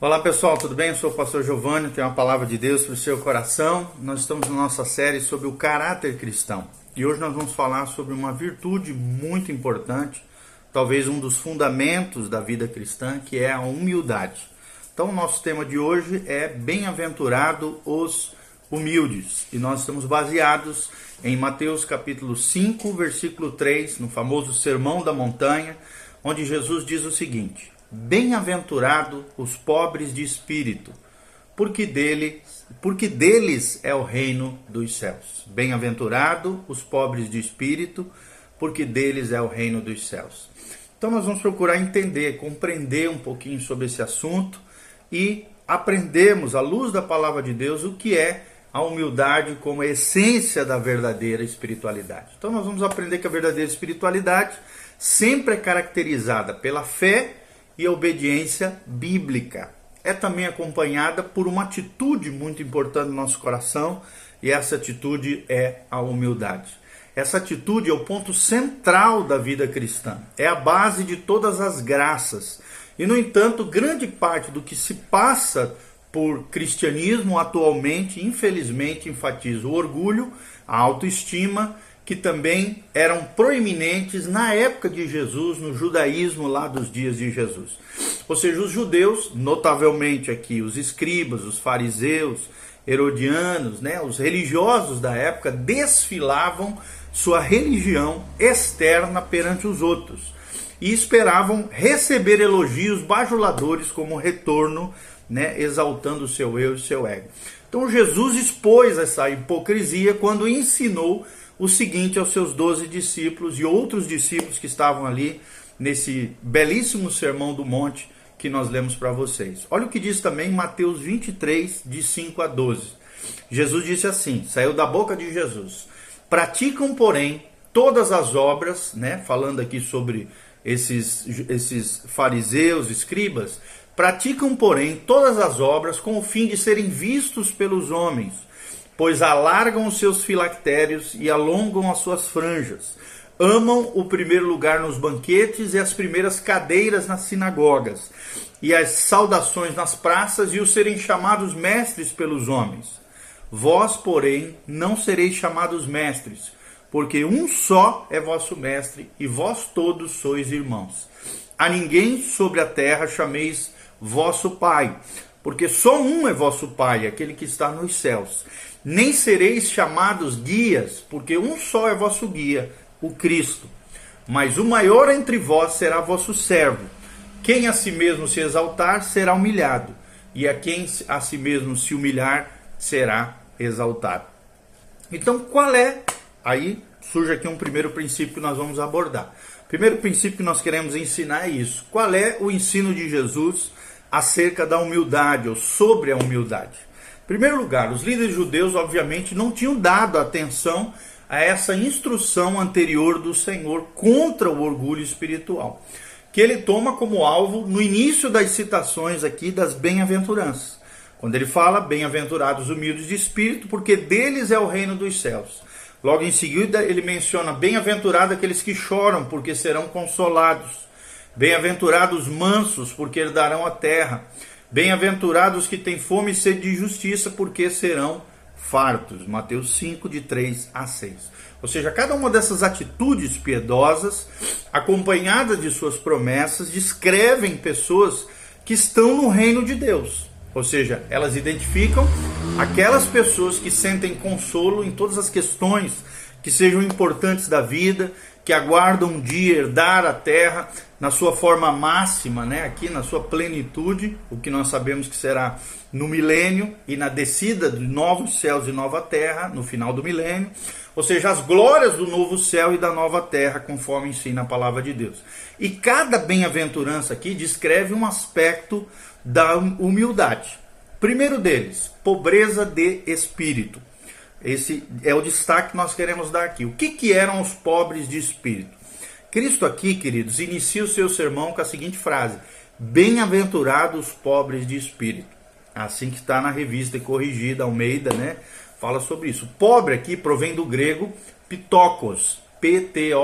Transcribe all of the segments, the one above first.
Olá pessoal, tudo bem? Eu sou o pastor Giovanni, tenho uma palavra de Deus para o seu coração. Nós estamos na nossa série sobre o caráter cristão e hoje nós vamos falar sobre uma virtude muito importante, talvez um dos fundamentos da vida cristã, que é a humildade. Então, o nosso tema de hoje é Bem-aventurado os humildes e nós estamos baseados em Mateus capítulo 5, versículo 3, no famoso Sermão da Montanha, onde Jesus diz o seguinte: Bem-aventurado os pobres de espírito, porque dele, porque deles é o reino dos céus. Bem-aventurado os pobres de espírito, porque deles é o reino dos céus. Então nós vamos procurar entender, compreender um pouquinho sobre esse assunto e aprendermos à luz da palavra de Deus o que é a humildade como a essência da verdadeira espiritualidade. Então nós vamos aprender que a verdadeira espiritualidade sempre é caracterizada pela fé e a obediência bíblica. É também acompanhada por uma atitude muito importante no nosso coração, e essa atitude é a humildade. Essa atitude é o ponto central da vida cristã, é a base de todas as graças. E, no entanto, grande parte do que se passa por cristianismo atualmente, infelizmente, enfatiza o orgulho, a autoestima que também eram proeminentes na época de Jesus, no judaísmo lá dos dias de Jesus. Ou seja, os judeus, notavelmente aqui os escribas, os fariseus, herodianos, né, os religiosos da época desfilavam sua religião externa perante os outros e esperavam receber elogios bajuladores como retorno, né, exaltando seu eu e seu ego. Então Jesus expôs essa hipocrisia quando ensinou o seguinte aos seus doze discípulos e outros discípulos que estavam ali nesse belíssimo sermão do monte que nós lemos para vocês. Olha o que diz também Mateus 23, de 5 a 12. Jesus disse assim: saiu da boca de Jesus. Praticam, porém, todas as obras, né? Falando aqui sobre esses, esses fariseus, escribas, praticam, porém, todas as obras com o fim de serem vistos pelos homens pois alargam os seus filactérios e alongam as suas franjas. Amam o primeiro lugar nos banquetes e as primeiras cadeiras nas sinagogas, e as saudações nas praças e os serem chamados mestres pelos homens. Vós, porém, não sereis chamados mestres, porque um só é vosso mestre, e vós todos sois irmãos. A ninguém sobre a terra chameis vosso Pai, porque só um é vosso Pai, aquele que está nos céus nem sereis chamados guias, porque um só é vosso guia, o Cristo. Mas o maior entre vós será vosso servo. Quem a si mesmo se exaltar será humilhado, e a quem a si mesmo se humilhar será exaltado. Então, qual é? Aí surge aqui um primeiro princípio que nós vamos abordar. Primeiro princípio que nós queremos ensinar é isso. Qual é o ensino de Jesus acerca da humildade ou sobre a humildade? Primeiro lugar, os líderes judeus, obviamente, não tinham dado atenção a essa instrução anterior do Senhor contra o orgulho espiritual, que ele toma como alvo no início das citações aqui das bem-aventuranças. Quando ele fala, bem-aventurados humildes de espírito, porque deles é o reino dos céus. Logo em seguida, ele menciona, bem-aventurados aqueles que choram, porque serão consolados. Bem-aventurados mansos, porque herdarão a terra. Bem-aventurados que têm fome e sede de justiça, porque serão fartos. Mateus 5, de 3 a 6. Ou seja, cada uma dessas atitudes piedosas, acompanhadas de suas promessas, descrevem pessoas que estão no reino de Deus. Ou seja, elas identificam aquelas pessoas que sentem consolo em todas as questões que sejam importantes da vida, que aguardam um dia herdar a terra na sua forma máxima, né, aqui na sua plenitude, o que nós sabemos que será no milênio e na descida de novos céus e nova terra, no final do milênio, ou seja, as glórias do novo céu e da nova terra, conforme ensina a palavra de Deus. E cada bem-aventurança aqui descreve um aspecto da humildade. Primeiro deles, pobreza de espírito. Esse é o destaque que nós queremos dar aqui. O que, que eram os pobres de espírito? Cristo aqui, queridos, inicia o seu sermão com a seguinte frase: Bem-aventurados os pobres de espírito. Assim que está na revista e corrigida, Almeida, né? Fala sobre isso. Pobre aqui provém do grego pitokos, P-T-O-C-H-O-S,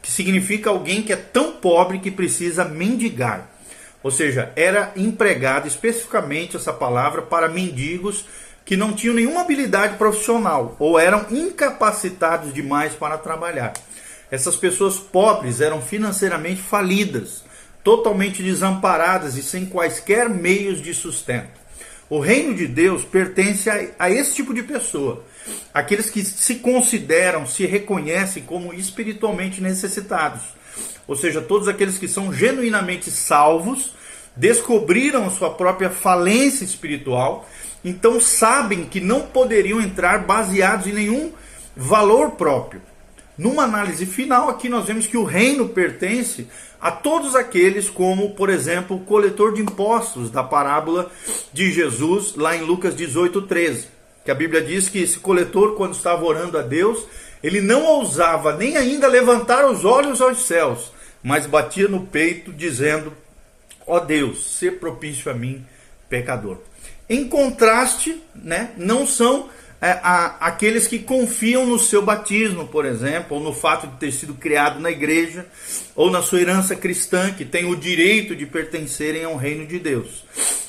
que significa alguém que é tão pobre que precisa mendigar. Ou seja, era empregada especificamente essa palavra para mendigos que não tinham nenhuma habilidade profissional ou eram incapacitados demais para trabalhar. Essas pessoas pobres eram financeiramente falidas, totalmente desamparadas e sem quaisquer meios de sustento. O reino de Deus pertence a, a esse tipo de pessoa, aqueles que se consideram, se reconhecem como espiritualmente necessitados, ou seja, todos aqueles que são genuinamente salvos, descobriram sua própria falência espiritual, então sabem que não poderiam entrar baseados em nenhum valor próprio. Numa análise final, aqui nós vemos que o reino pertence a todos aqueles, como, por exemplo, o coletor de impostos da parábola de Jesus, lá em Lucas 18, 13. Que a Bíblia diz que esse coletor, quando estava orando a Deus, ele não ousava nem ainda levantar os olhos aos céus, mas batia no peito, dizendo: Ó oh Deus, se propício a mim, pecador. Em contraste, né, não são é, a, aqueles que confiam no seu batismo, por exemplo, ou no fato de ter sido criado na igreja, ou na sua herança cristã, que tem o direito de pertencerem ao reino de Deus.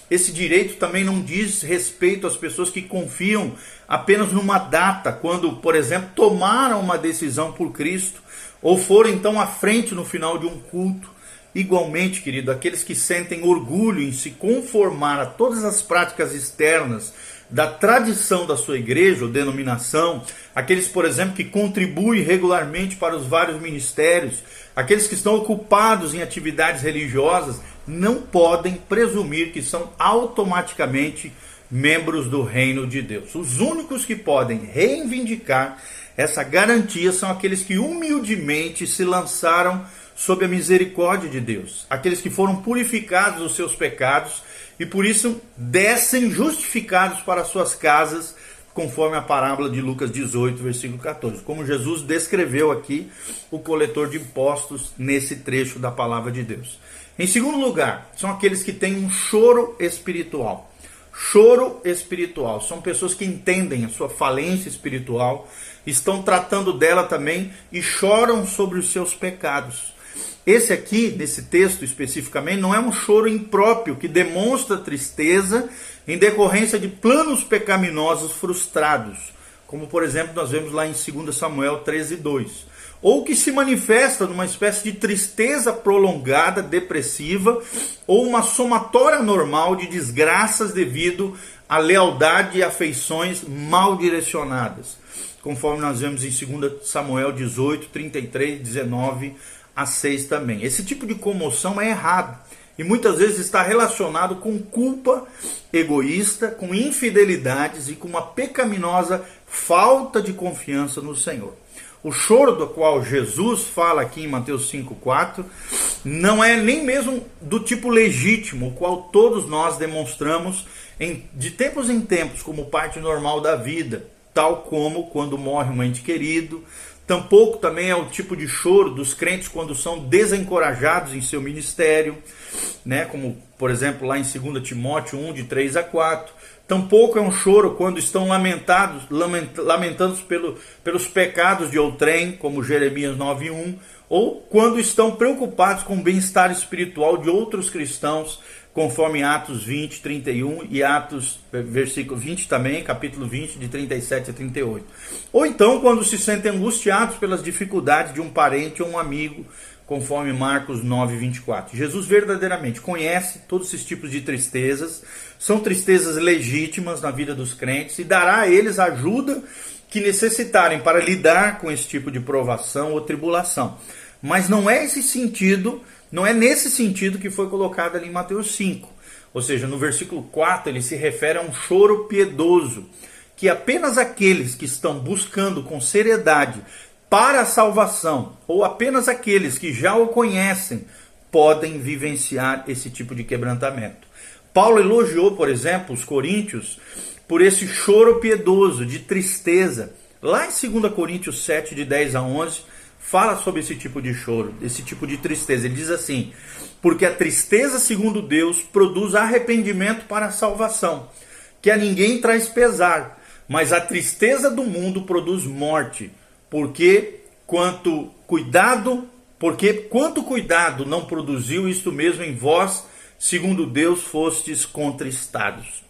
Esse direito também não diz respeito às pessoas que confiam apenas numa data, quando, por exemplo, tomaram uma decisão por Cristo, ou foram então à frente no final de um culto. Igualmente, querido, aqueles que sentem orgulho em se conformar a todas as práticas externas da tradição da sua igreja ou denominação, aqueles, por exemplo, que contribuem regularmente para os vários ministérios, aqueles que estão ocupados em atividades religiosas, não podem presumir que são automaticamente membros do reino de Deus. Os únicos que podem reivindicar essa garantia são aqueles que humildemente se lançaram sob a misericórdia de Deus, aqueles que foram purificados dos seus pecados e por isso descem justificados para suas casas, conforme a parábola de Lucas 18, versículo 14. Como Jesus descreveu aqui o coletor de impostos nesse trecho da palavra de Deus. Em segundo lugar, são aqueles que têm um choro espiritual. Choro espiritual. São pessoas que entendem a sua falência espiritual, estão tratando dela também e choram sobre os seus pecados. Esse aqui, nesse texto especificamente, não é um choro impróprio que demonstra tristeza em decorrência de planos pecaminosos frustrados, como por exemplo nós vemos lá em 2 Samuel 13, 2. Ou que se manifesta numa espécie de tristeza prolongada, depressiva, ou uma somatória normal de desgraças devido à lealdade e afeições mal direcionadas, conforme nós vemos em 2 Samuel 18, 33, 19 a 6 também. Esse tipo de comoção é errado e muitas vezes está relacionado com culpa egoísta, com infidelidades e com uma pecaminosa falta de confiança no Senhor. O choro do qual Jesus fala aqui em Mateus 5,4 não é nem mesmo do tipo legítimo, o qual todos nós demonstramos em, de tempos em tempos como parte normal da vida, tal como quando morre um ente querido, Tampouco também é o tipo de choro dos crentes quando são desencorajados em seu ministério, né? como por exemplo lá em 2 Timóteo 1, de 3 a 4. Tampouco é um choro quando estão lamentados, lament, lamentando pelo, pelos pecados de outrem, como Jeremias 9.1, ou quando estão preocupados com o bem-estar espiritual de outros cristãos, conforme Atos 20, 31 e Atos, eh, versículo 20 também, capítulo 20, de 37 a 38. Ou então quando se sentem angustiados pelas dificuldades de um parente ou um amigo, conforme Marcos 9, 24. Jesus verdadeiramente conhece todos esses tipos de tristezas, são tristezas legítimas na vida dos crentes e dará a eles ajuda que necessitarem para lidar com esse tipo de provação ou tribulação. Mas não é esse sentido não é nesse sentido que foi colocado ali em Mateus 5. Ou seja, no versículo 4 ele se refere a um choro piedoso, que apenas aqueles que estão buscando com seriedade para a salvação, ou apenas aqueles que já o conhecem, podem vivenciar esse tipo de quebrantamento. Paulo elogiou, por exemplo, os coríntios por esse choro piedoso, de tristeza. Lá em 2 Coríntios 7, de 10 a 11, fala sobre esse tipo de choro, esse tipo de tristeza. Ele diz assim: porque a tristeza, segundo Deus, produz arrependimento para a salvação, que a ninguém traz pesar, mas a tristeza do mundo produz morte, porque quanto cuidado, porque quanto cuidado não produziu isto mesmo em vós segundo Deus fostes contristados.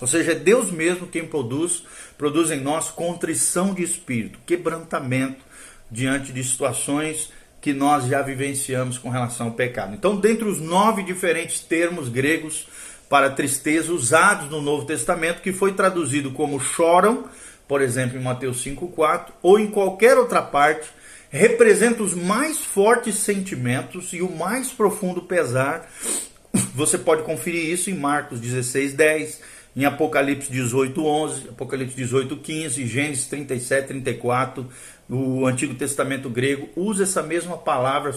Ou seja, é Deus mesmo quem produz, produz em nós contrição de espírito, quebrantamento diante de situações que nós já vivenciamos com relação ao pecado. Então, dentre os nove diferentes termos gregos para tristeza usados no Novo Testamento, que foi traduzido como choram, por exemplo, em Mateus 5,4, ou em qualquer outra parte, representa os mais fortes sentimentos e o mais profundo pesar. Você pode conferir isso em Marcos 16, 10, em Apocalipse 18, 11, Apocalipse 18, 15, Gênesis 37, 34, o Antigo Testamento grego usa essa mesma palavra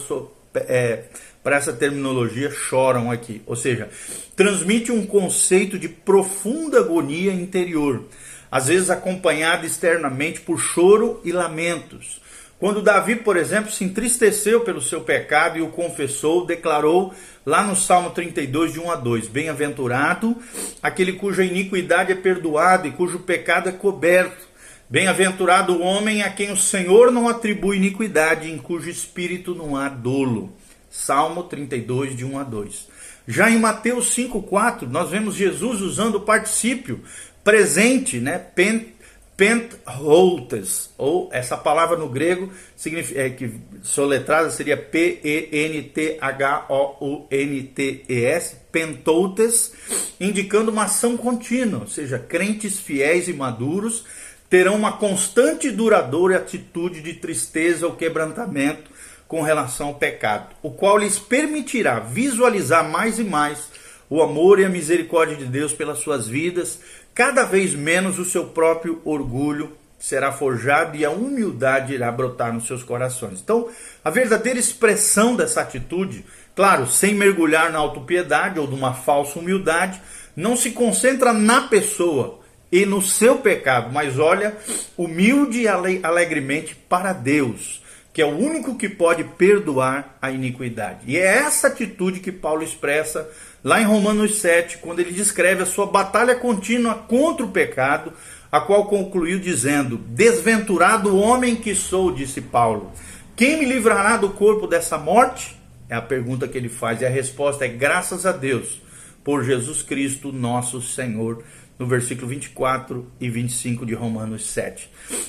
é, para essa terminologia, choram aqui. Ou seja, transmite um conceito de profunda agonia interior, às vezes acompanhada externamente por choro e lamentos. Quando Davi, por exemplo, se entristeceu pelo seu pecado e o confessou, declarou lá no Salmo 32, de 1 a 2: Bem-aventurado aquele cuja iniquidade é perdoada e cujo pecado é coberto. Bem-aventurado o homem a quem o Senhor não atribui iniquidade, em cujo espírito não há dolo. Salmo 32, de 1 a 2. Já em Mateus 5,4, nós vemos Jesus usando o particípio presente, né? Pent, pentholtes, ou essa palavra no grego, significa, é, que soletrada seria P-E-N-T-H-O-U-N-T-E-S, pentoltes, indicando uma ação contínua, ou seja, crentes fiéis e maduros terão uma constante e duradoura atitude de tristeza ou quebrantamento com relação ao pecado, o qual lhes permitirá visualizar mais e mais o amor e a misericórdia de Deus pelas suas vidas, cada vez menos o seu próprio orgulho será forjado e a humildade irá brotar nos seus corações. Então, a verdadeira expressão dessa atitude, claro, sem mergulhar na autopiedade ou numa falsa humildade, não se concentra na pessoa, e no seu pecado, mas olha humilde e alegremente para Deus, que é o único que pode perdoar a iniquidade. E é essa atitude que Paulo expressa lá em Romanos 7, quando ele descreve a sua batalha contínua contra o pecado, a qual concluiu dizendo: Desventurado homem que sou, disse Paulo, quem me livrará do corpo dessa morte? É a pergunta que ele faz, e a resposta é: graças a Deus, por Jesus Cristo, nosso Senhor no versículo 24 e 25 de Romanos 7.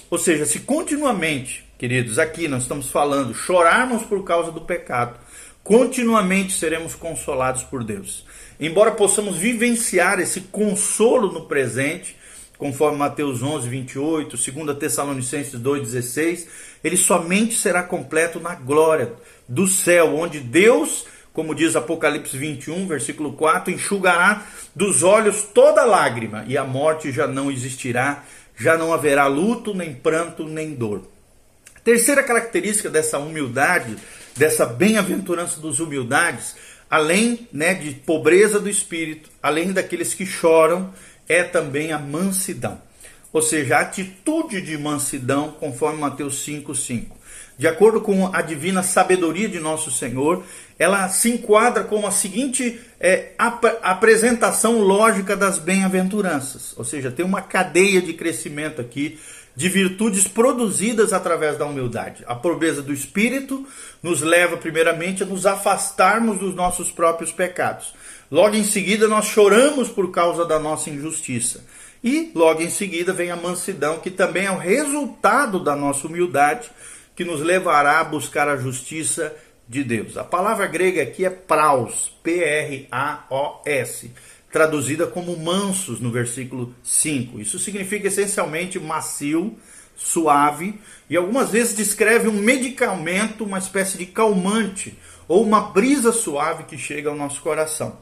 Ou seja, se continuamente, queridos, aqui nós estamos falando, chorarmos por causa do pecado, continuamente seremos consolados por Deus. Embora possamos vivenciar esse consolo no presente, conforme Mateus 11, 28, 2 Tessalonicenses 2, 16, ele somente será completo na glória do céu, onde Deus como diz Apocalipse 21, versículo 4, enxugará dos olhos toda lágrima, e a morte já não existirá, já não haverá luto, nem pranto, nem dor. Terceira característica dessa humildade, dessa bem-aventurança dos humildades, além né, de pobreza do espírito, além daqueles que choram, é também a mansidão. Ou seja, a atitude de mansidão, conforme Mateus 5, 5. De acordo com a divina sabedoria de nosso Senhor, ela se enquadra com a seguinte é, ap apresentação lógica das bem-aventuranças. Ou seja, tem uma cadeia de crescimento aqui de virtudes produzidas através da humildade. A pobreza do espírito nos leva, primeiramente, a nos afastarmos dos nossos próprios pecados. Logo em seguida, nós choramos por causa da nossa injustiça. E logo em seguida vem a mansidão, que também é o resultado da nossa humildade que nos levará a buscar a justiça de Deus. A palavra grega aqui é praus, P-R-A-O-S, traduzida como mansos no versículo 5. Isso significa essencialmente macio, suave e algumas vezes descreve um medicamento, uma espécie de calmante ou uma brisa suave que chega ao nosso coração.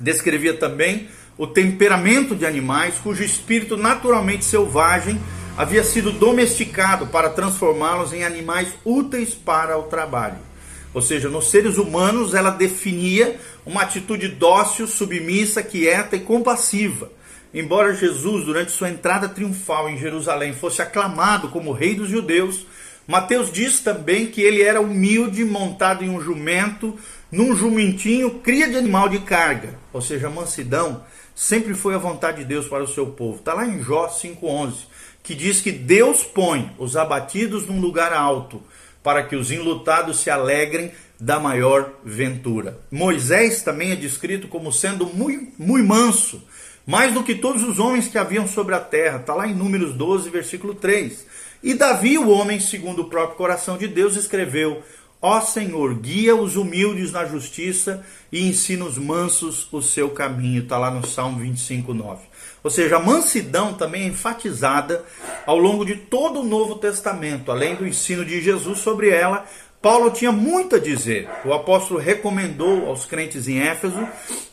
Descrevia também o temperamento de animais cujo espírito naturalmente selvagem havia sido domesticado para transformá-los em animais úteis para o trabalho. Ou seja, nos seres humanos ela definia uma atitude dócil, submissa, quieta e compassiva. Embora Jesus, durante sua entrada triunfal em Jerusalém, fosse aclamado como rei dos judeus, Mateus diz também que ele era humilde, montado em um jumento, num jumentinho, cria de animal de carga. Ou seja, mansidão sempre foi a vontade de Deus para o seu povo. Está lá em Jó 5,11 que diz que Deus põe os abatidos num lugar alto, para que os enlutados se alegrem da maior ventura. Moisés também é descrito como sendo muito, muito manso, mais do que todos os homens que haviam sobre a terra. Está lá em Números 12, versículo 3. E Davi, o homem segundo o próprio coração de Deus, escreveu: Ó Senhor, guia os humildes na justiça e ensina os mansos o seu caminho. Está lá no Salmo 25, 9. Ou seja, a mansidão também é enfatizada ao longo de todo o Novo Testamento, além do ensino de Jesus sobre ela. Paulo tinha muito a dizer. O apóstolo recomendou aos crentes em Éfeso,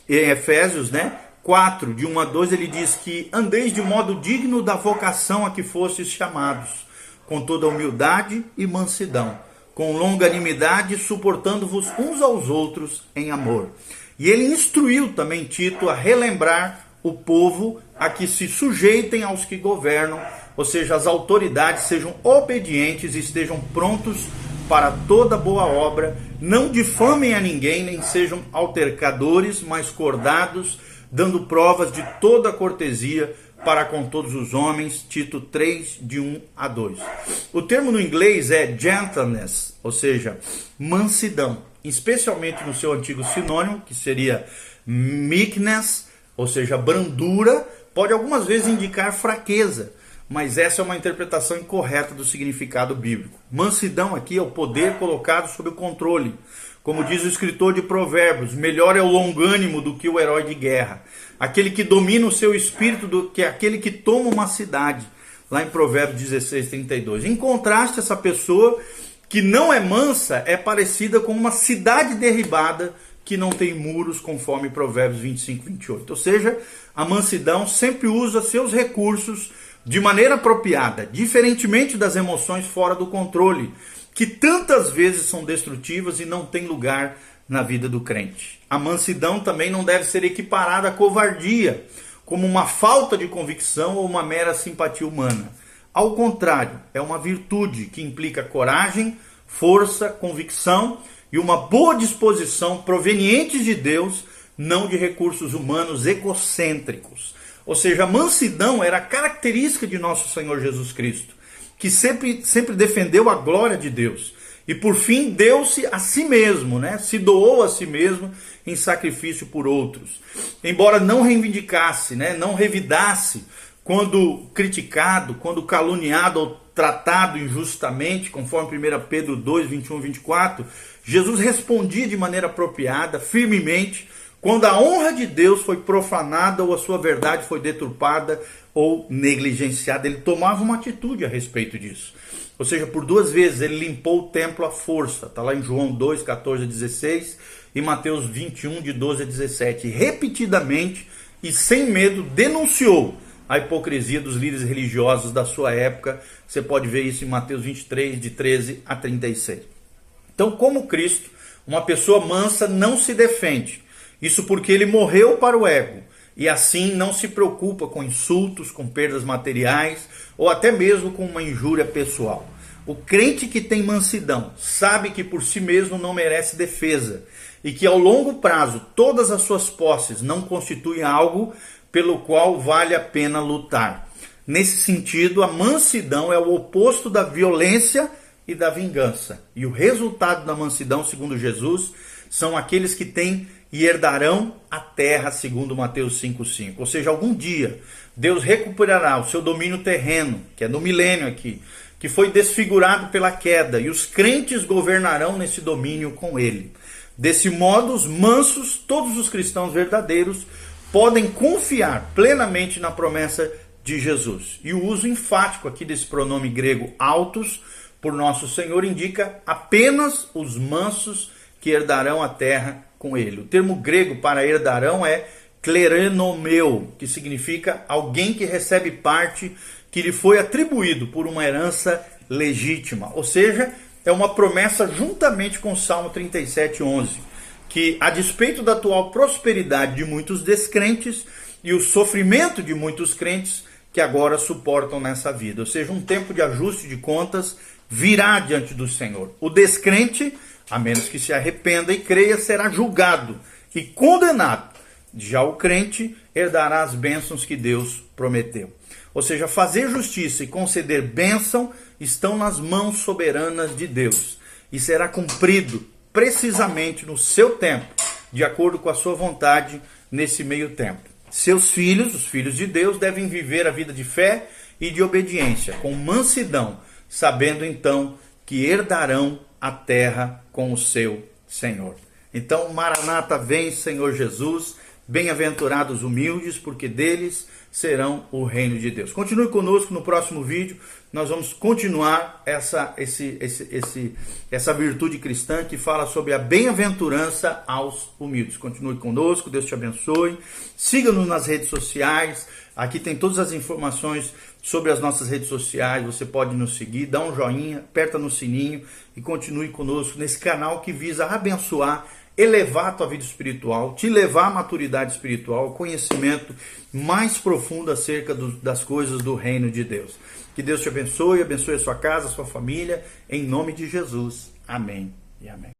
em Efésios, né? 4, de 1 a 2, ele diz que andeis de modo digno da vocação a que fostes chamados, com toda humildade e mansidão, com longanimidade, suportando-vos uns aos outros em amor. E ele instruiu também Tito a relembrar o povo a que se sujeitem aos que governam, ou seja, as autoridades sejam obedientes e estejam prontos para toda boa obra, não difamem a ninguém, nem sejam altercadores, mas cordados, dando provas de toda cortesia para com todos os homens. Tito 3, de 1 a 2. O termo no inglês é gentleness, ou seja, mansidão, especialmente no seu antigo sinônimo, que seria meekness, ou seja, brandura, pode algumas vezes indicar fraqueza, mas essa é uma interpretação incorreta do significado bíblico. Mansidão aqui é o poder colocado sob o controle. Como diz o escritor de Provérbios, melhor é o longânimo do que o herói de guerra. Aquele que domina o seu espírito do que aquele que toma uma cidade. Lá em Provérbios 16, 32. Em contraste, essa pessoa que não é mansa é parecida com uma cidade derribada que não tem muros, conforme Provérbios 25, 28. Ou seja, a mansidão sempre usa seus recursos de maneira apropriada, diferentemente das emoções fora do controle, que tantas vezes são destrutivas e não têm lugar na vida do crente. A mansidão também não deve ser equiparada à covardia, como uma falta de convicção ou uma mera simpatia humana. Ao contrário, é uma virtude que implica coragem, força, convicção e uma boa disposição provenientes de Deus, não de recursos humanos egocêntricos. Ou seja, a mansidão era característica de nosso Senhor Jesus Cristo, que sempre, sempre defendeu a glória de Deus. E por fim, deu-se a si mesmo, né? se doou a si mesmo em sacrifício por outros. Embora não reivindicasse, né? não revidasse quando criticado, quando caluniado ou tratado injustamente, conforme 1 Pedro 2, 21 24, Jesus respondia de maneira apropriada, firmemente, quando a honra de Deus foi profanada ou a sua verdade foi deturpada ou negligenciada. Ele tomava uma atitude a respeito disso. Ou seja, por duas vezes ele limpou o templo à força. Está lá em João 2, 14 a 16 e Mateus 21, de 12 a 17. Repetidamente e sem medo denunciou a hipocrisia dos líderes religiosos da sua época. Você pode ver isso em Mateus 23, de 13 a 36. Então, como Cristo, uma pessoa mansa não se defende. Isso porque ele morreu para o ego e assim não se preocupa com insultos, com perdas materiais ou até mesmo com uma injúria pessoal. O crente que tem mansidão sabe que por si mesmo não merece defesa e que ao longo prazo todas as suas posses não constituem algo pelo qual vale a pena lutar. Nesse sentido, a mansidão é o oposto da violência e da vingança. E o resultado da mansidão, segundo Jesus, são aqueles que têm e herdarão a terra, segundo Mateus 5,5. Ou seja, algum dia Deus recuperará o seu domínio terreno, que é no milênio aqui, que foi desfigurado pela queda, e os crentes governarão nesse domínio com ele. Desse modo, os mansos, todos os cristãos verdadeiros, podem confiar plenamente na promessa de Jesus. E o uso enfático aqui desse pronome grego autos por nosso Senhor indica apenas os mansos que herdarão a terra com ele. O termo grego para herdarão é klerenomeu, que significa alguém que recebe parte que lhe foi atribuído por uma herança legítima. Ou seja, é uma promessa juntamente com o Salmo 37:11, que a despeito da atual prosperidade de muitos descrentes e o sofrimento de muitos crentes que agora suportam nessa vida, ou seja, um tempo de ajuste de contas virá diante do Senhor. O descrente, a menos que se arrependa e creia, será julgado e condenado. Já o crente herdará as bênçãos que Deus prometeu. Ou seja, fazer justiça e conceder bênção estão nas mãos soberanas de Deus e será cumprido precisamente no seu tempo, de acordo com a sua vontade nesse meio tempo. Seus filhos, os filhos de Deus, devem viver a vida de fé e de obediência, com mansidão, sabendo então que herdarão a terra com o seu Senhor. Então, Maranata vem, Senhor Jesus, bem-aventurados humildes, porque deles serão o reino de Deus. Continue conosco no próximo vídeo, nós vamos continuar essa, esse, esse, esse, essa virtude cristã que fala sobre a bem-aventurança aos humildes. Continue conosco, Deus te abençoe. Siga-nos nas redes sociais, aqui tem todas as informações sobre as nossas redes sociais, você pode nos seguir, dá um joinha, aperta no sininho e continue conosco nesse canal que visa abençoar elevar a tua vida espiritual, te levar à maturidade espiritual, conhecimento mais profundo acerca do, das coisas do reino de Deus. Que Deus te abençoe, abençoe a sua casa, a sua família, em nome de Jesus. Amém e amém.